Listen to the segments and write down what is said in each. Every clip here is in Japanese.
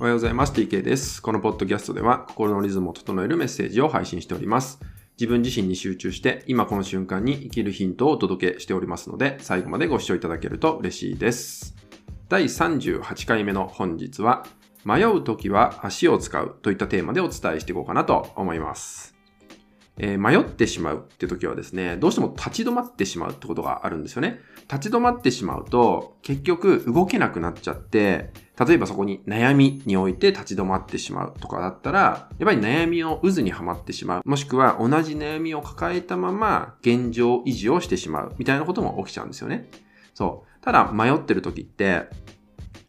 おはようございます。TK です。このポッドキャストでは心のリズムを整えるメッセージを配信しております。自分自身に集中して今この瞬間に生きるヒントをお届けしておりますので最後までご視聴いただけると嬉しいです。第38回目の本日は迷う時は足を使うといったテーマでお伝えしていこうかなと思います。えー、迷ってしまうって時はですね、どうしても立ち止まってしまうってことがあるんですよね。立ち止まってしまうと、結局動けなくなっちゃって、例えばそこに悩みにおいて立ち止まってしまうとかだったら、やっぱり悩みの渦にはまってしまう。もしくは同じ悩みを抱えたまま現状維持をしてしまうみたいなことも起きちゃうんですよね。そう。ただ迷ってる時って、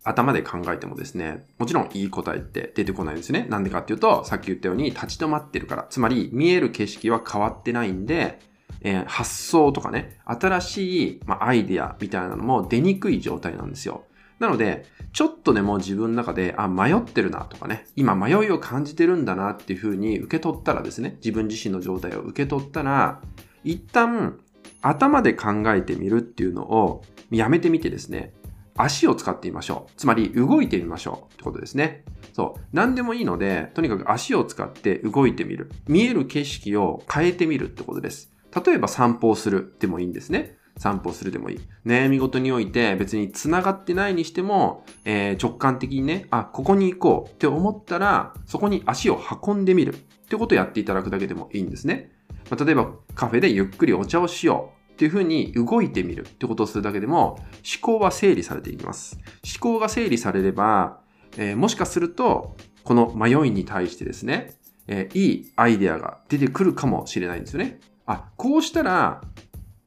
頭で考えてもですね、もちろんいい答えって出てこないんですね。なんでかっていうと、さっき言ったように立ち止まってるから。つまり、見える景色は変わってないんで、えー、発想とかね、新しい、まあ、アイデアみたいなのも出にくい状態なんですよ。なので、ちょっとでも自分の中で、あ、迷ってるなとかね、今迷いを感じてるんだなっていうふうに受け取ったらですね、自分自身の状態を受け取ったら、一旦頭で考えてみるっていうのをやめてみてですね、足を使ってみましょう。つまり動いてみましょうってことですね。そう。何でもいいので、とにかく足を使って動いてみる。見える景色を変えてみるってことです。例えば散歩をするでもいいんですね。散歩するでもいい。悩み事において別に繋がってないにしても、えー、直感的にね、あ、ここに行こうって思ったら、そこに足を運んでみるってことをやっていただくだけでもいいんですね。まあ、例えばカフェでゆっくりお茶をしよう。っていうふうに動いてみるってことをするだけでも思考は整理されていきます。思考が整理されれば、えー、もしかするとこの迷いに対してですね、えー、いいアイデアが出てくるかもしれないんですよね。あ、こうしたら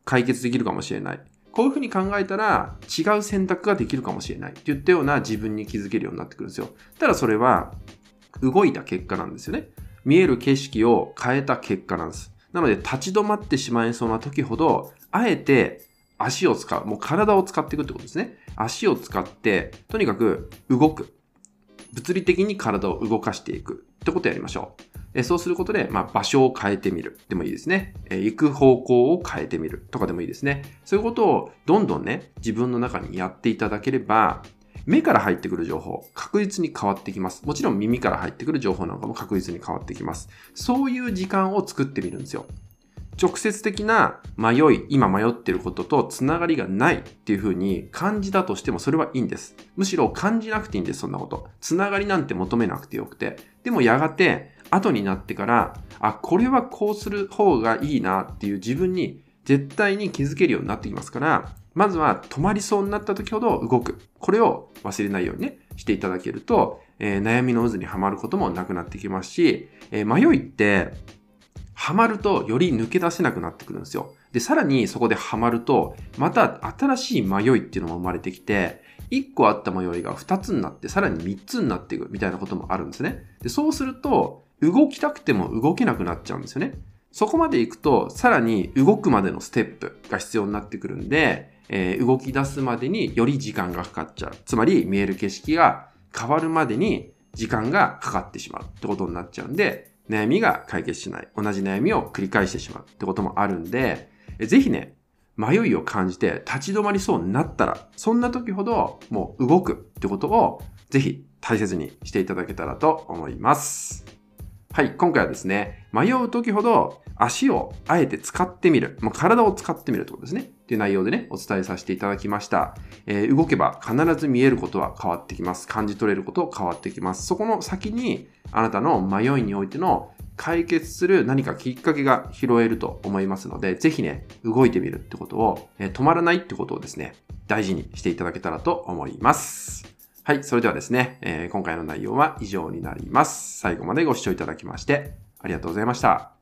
解決できるかもしれない。こういうふうに考えたら違う選択ができるかもしれないっていったような自分に気づけるようになってくるんですよ。ただそれは動いた結果なんですよね。見える景色を変えた結果なんです。なので立ち止まってしまいそうな時ほどあえて足を使う。もう体を使っていくってことですね。足を使って、とにかく動く。物理的に体を動かしていくってことをやりましょう。えそうすることで、まあ、場所を変えてみる。でもいいですね。え行く方向を変えてみるとかでもいいですね。そういうことをどんどんね、自分の中にやっていただければ、目から入ってくる情報、確実に変わってきます。もちろん耳から入ってくる情報なんかも確実に変わってきます。そういう時間を作ってみるんですよ。直接的な迷い、今迷ってることとつながりがないっていう風に感じたとしてもそれはいいんです。むしろ感じなくていいんです、そんなこと。つながりなんて求めなくてよくて。でもやがて後になってから、あ、これはこうする方がいいなっていう自分に絶対に気づけるようになってきますから、まずは止まりそうになった時ほど動く。これを忘れないようにね、していただけると、えー、悩みの渦にはまることもなくなってきますし、えー、迷いって、ハマるとより抜け出せなくなってくるんですよ。で、さらにそこでハマると、また新しい迷いっていうのも生まれてきて、1個あった迷いが2つになって、さらに3つになっていくみたいなこともあるんですね。で、そうすると、動きたくても動けなくなっちゃうんですよね。そこまで行くと、さらに動くまでのステップが必要になってくるんで、えー、動き出すまでにより時間がかかっちゃう。つまり、見える景色が変わるまでに時間がかかってしまうってことになっちゃうんで、悩みが解決しない。同じ悩みを繰り返してしまうってこともあるんで、ぜひね、迷いを感じて立ち止まりそうになったら、そんな時ほどもう動くってことをぜひ大切にしていただけたらと思います。はい、今回はですね、迷う時ほど足をあえて使ってみる。もう体を使ってみるってことですね。っていう内容でね、お伝えさせていただきました。えー、動けば必ず見えることは変わってきます。感じ取れること変わってきます。そこの先に、あなたの迷いにおいての解決する何かきっかけが拾えると思いますので、ぜひね、動いてみるってことを、えー、止まらないってことをですね、大事にしていただけたらと思います。はい、それではですね、えー、今回の内容は以上になります。最後までご視聴いただきまして、ありがとうございました。